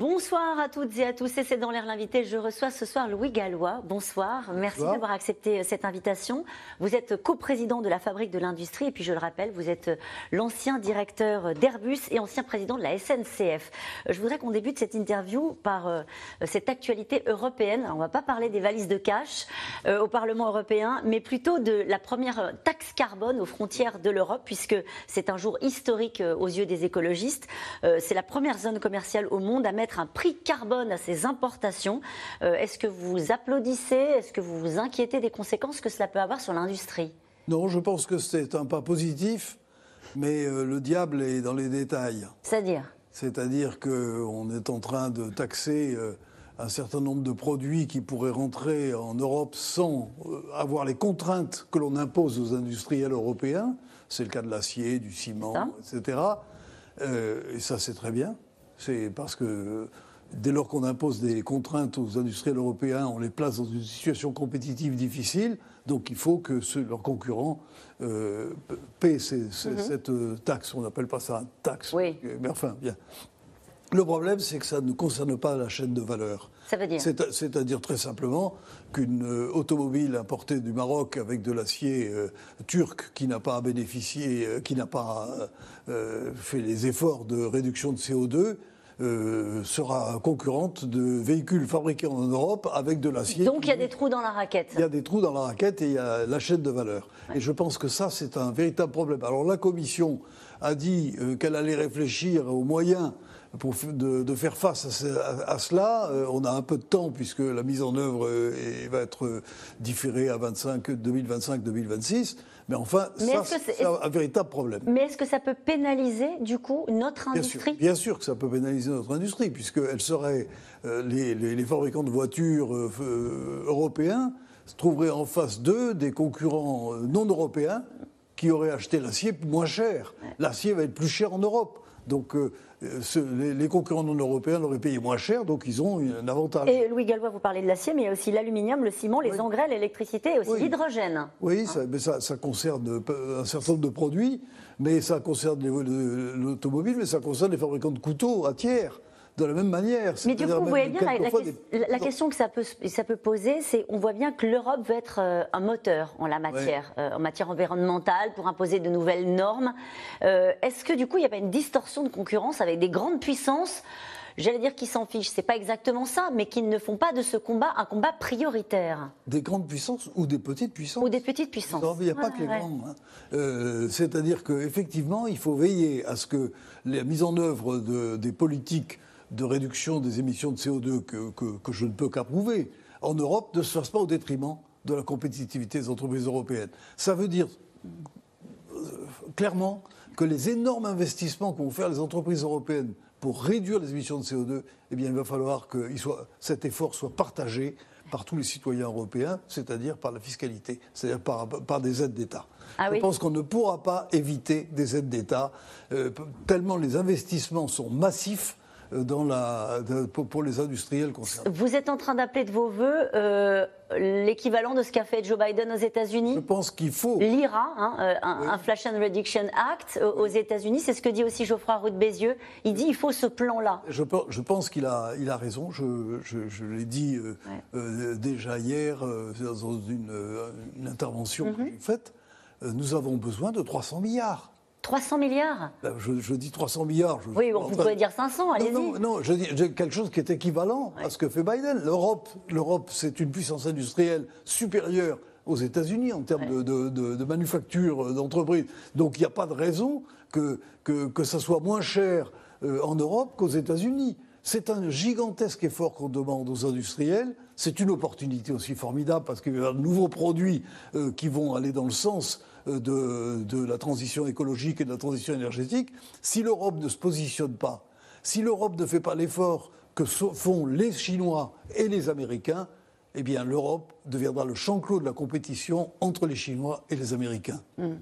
Bonsoir à toutes et à tous, et c'est dans l'air l'invité. Je reçois ce soir Louis Gallois. Bonsoir, merci d'avoir accepté euh, cette invitation. Vous êtes coprésident de la Fabrique de l'Industrie, et puis je le rappelle, vous êtes euh, l'ancien directeur d'Airbus et ancien président de la SNCF. Euh, je voudrais qu'on débute cette interview par cette actualité européenne. on ne va pas parler des valises de cash au Parlement européen, mais plutôt de la première taxe carbone aux frontières de l'Europe, puisque c'est un jour historique aux yeux des écologistes. c'est la première zone commerciale au monde à mettre un prix carbone à ces importations. Euh, est-ce que vous applaudissez? Est-ce que vous vous inquiétez des conséquences que cela peut avoir sur l'industrie? Non, je pense que c'est un pas positif, mais euh, le diable est dans les détails. C'est-à-dire? C'est-à-dire qu'on est en train de taxer euh, un certain nombre de produits qui pourraient rentrer en Europe sans avoir les contraintes que l'on impose aux industriels européens. C'est le cas de l'acier, du ciment, etc. et ça, c'est très bien. C'est parce que dès lors qu'on impose des contraintes aux industriels européens, on les place dans une situation compétitive difficile. Donc il faut que leurs concurrents euh, paient mhm. cette euh, taxe. On n'appelle pas ça une taxe. Oui. Mais enfin, bien. Le problème, c'est que ça ne concerne pas la chaîne de valeur. Ça veut dire C'est-à-dire très simplement qu'une euh, automobile importée du Maroc avec de l'acier euh, turc qui n'a pas bénéficié, euh, qui n'a pas fait les efforts de réduction de CO2, sera concurrente de véhicules fabriqués en Europe avec de l'acier. Donc il y a des trous dans la raquette. Il y a des trous dans la raquette et il y a la chaîne de valeur. Et je pense que ça, c'est un véritable problème. Alors la Commission a dit qu'elle allait réfléchir aux moyens pour de, faire face à, cela, euh, on a un peu de temps puisque la mise en œuvre euh, va être euh, différée à 2025-2026. Mais enfin, ça, c'est un véritable problème. Mais est-ce que ça peut pénaliser, du coup, notre industrie? bien sûr, que ça peut pénaliser notre industrie, puisqu'elle serait. les, les, fabricants de voitures européens trouveraient en face d'eux des concurrents non européens qui auraient acheté l'acier moins cher. L'acier va être plus cher en Europe. Donc euh, les, concurrents non européens l'auraient payé moins cher, donc ils ont un avantage. Et Louis Gallois, vous parlez de l'acier, mais il y a aussi l'aluminium, le ciment, les engrais, l'électricité et aussi l'hydrogène. Oui, ça, mais ça, ça, concerne un certain nombre de produits, mais ça concerne l'automobile, mais ça concerne les fabricants de couteaux à tiers de la même manière. Mais du coup, vous voyez bien, la, question que ça peut, ça peut poser, c'est on voit bien que l'Europe veut être euh, un moteur en la matière, euh, en matière environnementale, pour imposer de nouvelles normes. Euh, est-ce que du coup, il n'y a pas une distorsion de concurrence avec des grandes puissances? J'allais dire qu'ils s'en fichent, c'est pas exactement ça, mais qu'ils ne font pas de ce combat un combat prioritaire. Des grandes puissances ou des petites puissances? Ou des petites puissances. il n'y a pas que les grandes. Hein. C'est-à-dire qu'effectivement, il faut veiller à ce que la mise en œuvre de, des politiques de réduction des émissions de CO2 que, que, je ne peux qu'approuver en Europe ne se fasse pas au détriment de la compétitivité des entreprises européennes. Ça veut dire euh, clairement que les énormes investissements qu'ont faire les entreprises européennes pour réduire les émissions de CO2, eh bien, il va falloir que soit, cet effort soit partagé par tous les citoyens européens, c'est-à-dire par la fiscalité, c'est-à-dire par, par, des aides d'État. Ah je pense qu'on ne pourra pas éviter des aides d'État, euh, tellement les investissements sont massifs dans la, pour, les industriels concernés. Vous êtes en train d'appeler de vos voeux euh, l'équivalent de ce qu'a fait Joe Biden aux États-Unis Je pense qu'il faut. L'IRA, hein, euh, un Inflation Reduction Act aux États-Unis, c'est ce que dit aussi Geoffroy Roux de Bézieux. Il dit il faut ce plan-là. Je, je, pense qu'il a, il a raison. Je, je, l'ai dit euh, déjà hier dans une, intervention mm -hmm. faite. Nous avons besoin de 300 milliards. 300 milliards ben, je, dis 300 milliards. oui, vous pouvez dire 500, allez-y. Non, non, je dis quelque chose qui est équivalent à ce que fait Biden. L'Europe, l'Europe, c'est une puissance industrielle supérieure aux États-Unis en termes de, de, manufacture, euh, d'entreprise. Donc il n'y a pas de raison que, que, que ça soit moins cher euh, en Europe qu'aux États-Unis. C'est un gigantesque effort qu'on demande aux industriels. C'est une opportunité aussi formidable parce qu'il y a de nouveaux produits euh, qui vont aller dans le sens euh, de, la transition écologique et de la transition énergétique, si l'Europe ne se positionne pas, si l'Europe ne fait pas l'effort que font les Chinois et les Américains, eh bien l'Europe deviendra le champ clos de la compétition entre les Chinois et les Américains. Mm.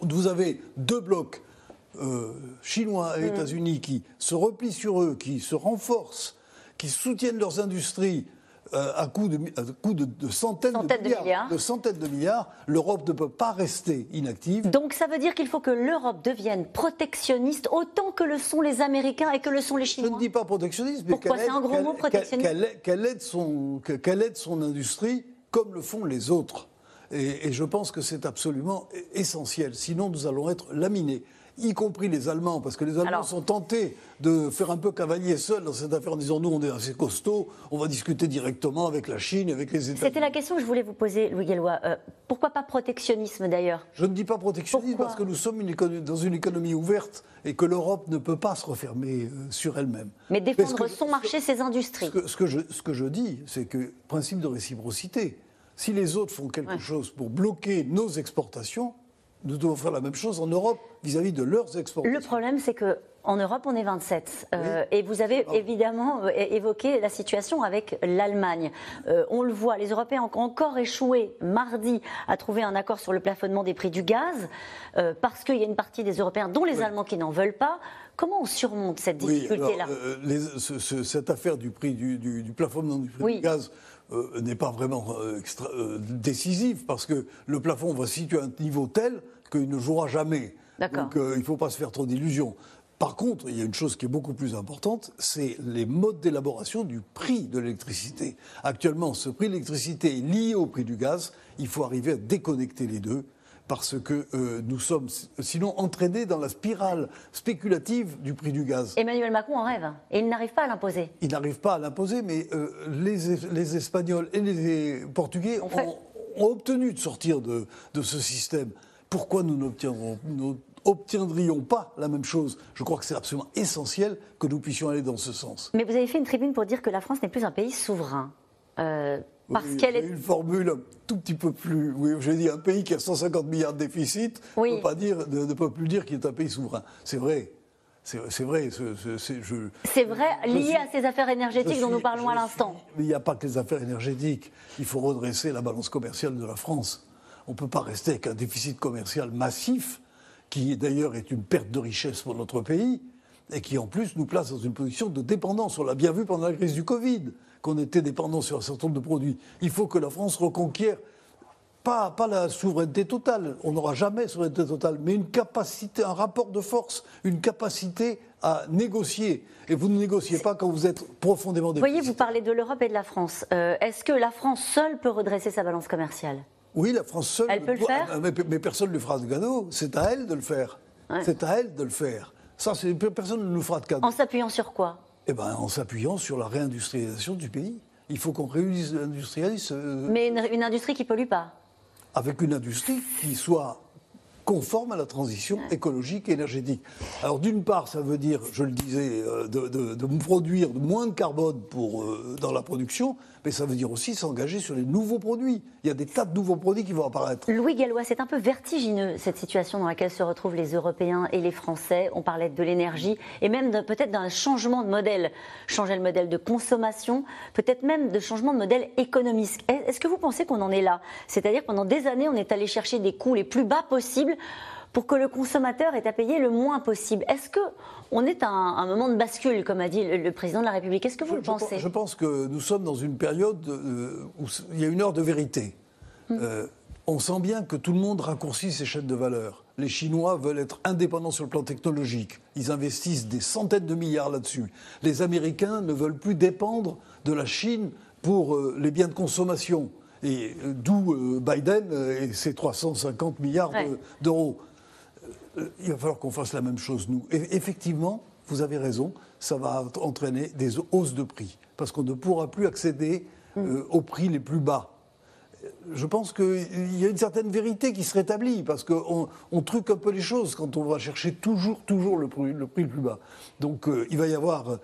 Vous avez deux blocs, euh, Chinois et mm. États-Unis, qui se replient sur eux, qui se renforcent, qui soutiennent leurs industries euh, à coût de, de, centaines, de, milliards, de, centaines de milliards, l'Europe ne peut pas rester inactive. Donc ça veut dire qu'il faut que l'Europe devienne protectionniste autant que le sont les Américains et que le sont les Chinois. Je ne dis pas protectionniste, mais Pourquoi c'est un gros mot protectionniste Qu'elle aide, son, aide son industrie comme le font les autres. Et, et je pense que c'est absolument essentiel. Sinon, nous allons être laminés y compris les Allemands, parce que les Allemands sont tentés de faire un peu cavalier seul dans cette affaire en disant nous on est assez costaud, on va discuter directement avec la Chine, avec les États-Unis. C'était la question que je voulais vous poser, Louis Gallois. Euh, pourquoi pas protectionnisme d'ailleurs? Je ne dis pas protectionnisme parce que nous sommes dans une économie ouverte et que l'Europe ne peut pas se refermer euh, sur elle-même. Mais défendre son marché, ses industries. Ce que, je, ce que je dis, c'est que principe de réciprocité. Si les autres font quelque chose pour bloquer nos exportations, nous devons faire la même chose en Europe vis-à-vis de leurs exportations. Le problème, c'est que en Europe, on est 27. Euh, et vous avez ah. évidemment euh, évoqué la situation avec l'Allemagne. Euh, on le voit, les Européens ont encore échoué mardi à trouver un accord sur le plafonnement des prix du gaz, parce qu'il y a une partie des Européens, dont les Allemands, qui n'en veulent pas. Comment on surmonte cette difficulté-là? Cette affaire du prix du, plafonnement du prix du gaz n'est pas vraiment extra, décisive, parce que le plafond va se situer à un niveau tel qu'il ne jouera jamais. Donc il ne faut pas se faire trop d'illusions. Par contre, il y a une chose qui est beaucoup plus importante, c'est les modes d'élaboration du prix de l'électricité. Actuellement, ce prix de l'électricité est lié au prix du gaz. Il faut arriver à déconnecter les deux parce que euh, nous sommes sinon entraînés dans la spirale spéculative du prix du gaz. Emmanuel Macron en rêve et il n'arrive pas à l'imposer. Il n'arrive pas à l'imposer, mais euh, les, Espagnols et les Portugais ont, obtenu de sortir de, de ce système. Pourquoi nous n'obtiendrons obtiendrions pas la même chose? Je crois que c'est absolument essentiel que nous puissions aller dans ce sens. Mais vous avez fait une tribune pour dire que la France n'est plus un pays souverain. Euh, parce qu'elle est. une formule un tout petit peu plus. Oui, j'ai dit un pays qui a 150 milliards de déficit ne peut pas dire, ne, peut plus dire qu'il est un pays souverain. C'est vrai. C'est vrai. C'est vrai, lié à ces affaires énergétiques dont nous parlons à l'instant. Mais il n'y a pas que les affaires énergétiques. Il faut redresser la balance commerciale de la France. On ne peut pas rester avec un déficit commercial massif qui d'ailleurs est une perte de richesse pour notre pays, et qui en plus nous place dans une position de dépendance. On l'a bien vu pendant la crise du Covid, qu'on était dépendant sur un certain nombre de produits. Il faut que la France reconquiert, pas, pas la souveraineté totale, on n'aura jamais souveraineté totale, mais une capacité, un rapport de force, une capacité à négocier. Et vous ne négociez pas quand vous êtes profondément Vous voyez, vous parlez de l'Europe et de la France. Euh, est-ce que la France seule peut redresser sa balance commerciale? Oui, la France seule. Elle peut le faire? mais, personne ne lui fera de cadeau. C'est à elle de le faire. C'est à elle de le faire. Ça, personne ne nous fera de cadeau. En s'appuyant sur quoi? Eh ben, en s'appuyant sur la réindustrialisation du pays. Il faut qu'on réindustrialise. Euh, mais une, une, industrie qui pollue pas. Avec une industrie qui soit conforme à la transition écologique et énergétique. Alors d'une part, ça veut dire, je le disais, euh, de, de, produire moins de carbone pour, euh, dans la production, mais ça veut dire aussi s'engager sur les nouveaux produits. Il y a des tas de nouveaux produits qui vont apparaître. Louis Gallois, c'est un peu vertigineux cette situation dans laquelle se retrouvent les Européens et les Français. On parlait de l'énergie et même peut-être d'un changement de modèle. Changer le modèle de consommation, peut-être même de changement de modèle économique. Est-ce que vous pensez qu'on en est là? C'est-à-dire pendant des années, on est allé chercher des coûts les plus bas possibles pour que le consommateur ait à payer le moins possible. Est-ce que on est à un, moment de bascule, comme a dit le, président de la République? Est-ce que vous le pensez? je, pense que nous sommes dans une période euh, où il y a une heure de vérité. Hmm. Euh, on sent bien que tout le monde raccourcit ses chaînes de valeur. Les Chinois veulent être indépendants sur le plan technologique. Ils investissent des centaines de milliards là-dessus. Les Américains ne veulent plus dépendre de la Chine pour euh, les biens de consommation. Et d'où Biden et ses 350 milliards d'euros. Euh, il va falloir qu'on fasse la même chose, nous. Et effectivement, vous avez raison, ça va entraîner des hausses de prix, parce qu'on ne pourra plus accéder euh, aux prix les plus bas. Je pense qu'il y a une certaine vérité qui se rétablit, parce qu'on on truque un peu les choses quand on va chercher toujours, toujours le prix le, plus bas. Donc euh, il va y avoir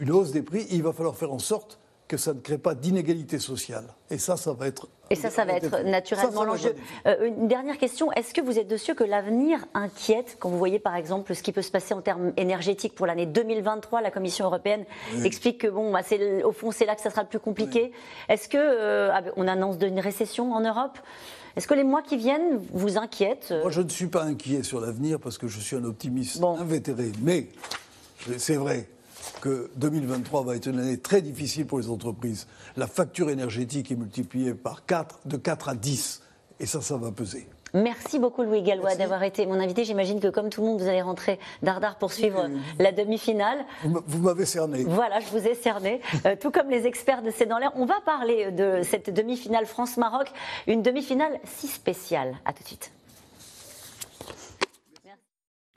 une hausse des prix, et il va falloir faire en sorte que ça ne crée pas d'inégalité sociale. Et ça, ça va être. Et ça, ça va être naturellement l'enjeu. Euh, une dernière question est-ce que vous êtes de ceux que l'avenir inquiète quand vous voyez par exemple ce qui peut se passer en termes énergétiques pour l'année 2023 La Commission européenne explique que bon, bah, au fond, c'est là que ça sera le plus compliqué. Est-ce que euh, ah, on annonce une récession en Europe? Est-ce que les mois qui viennent vous inquiètent? Moi, je ne suis pas inquiet sur l'avenir parce que je suis un optimiste invétéré. Mais c'est vrai, que 2023 va être une année très difficile pour les entreprises. La facture énergétique est multipliée par 4, de 4 à 10. Et ça, ça va peser. Merci beaucoup Louis Gallois d'avoir été mon invité. J'imagine que comme tout le monde, vous allez rentrer dardard pour suivre la demi-finale. Vous m'avez cerné. Voilà, je vous ai cerné. Euh, tout comme les experts de C'est dans l'air. On va parler de cette demi-finale France-Maroc, une demi-finale si spéciale. À tout de suite.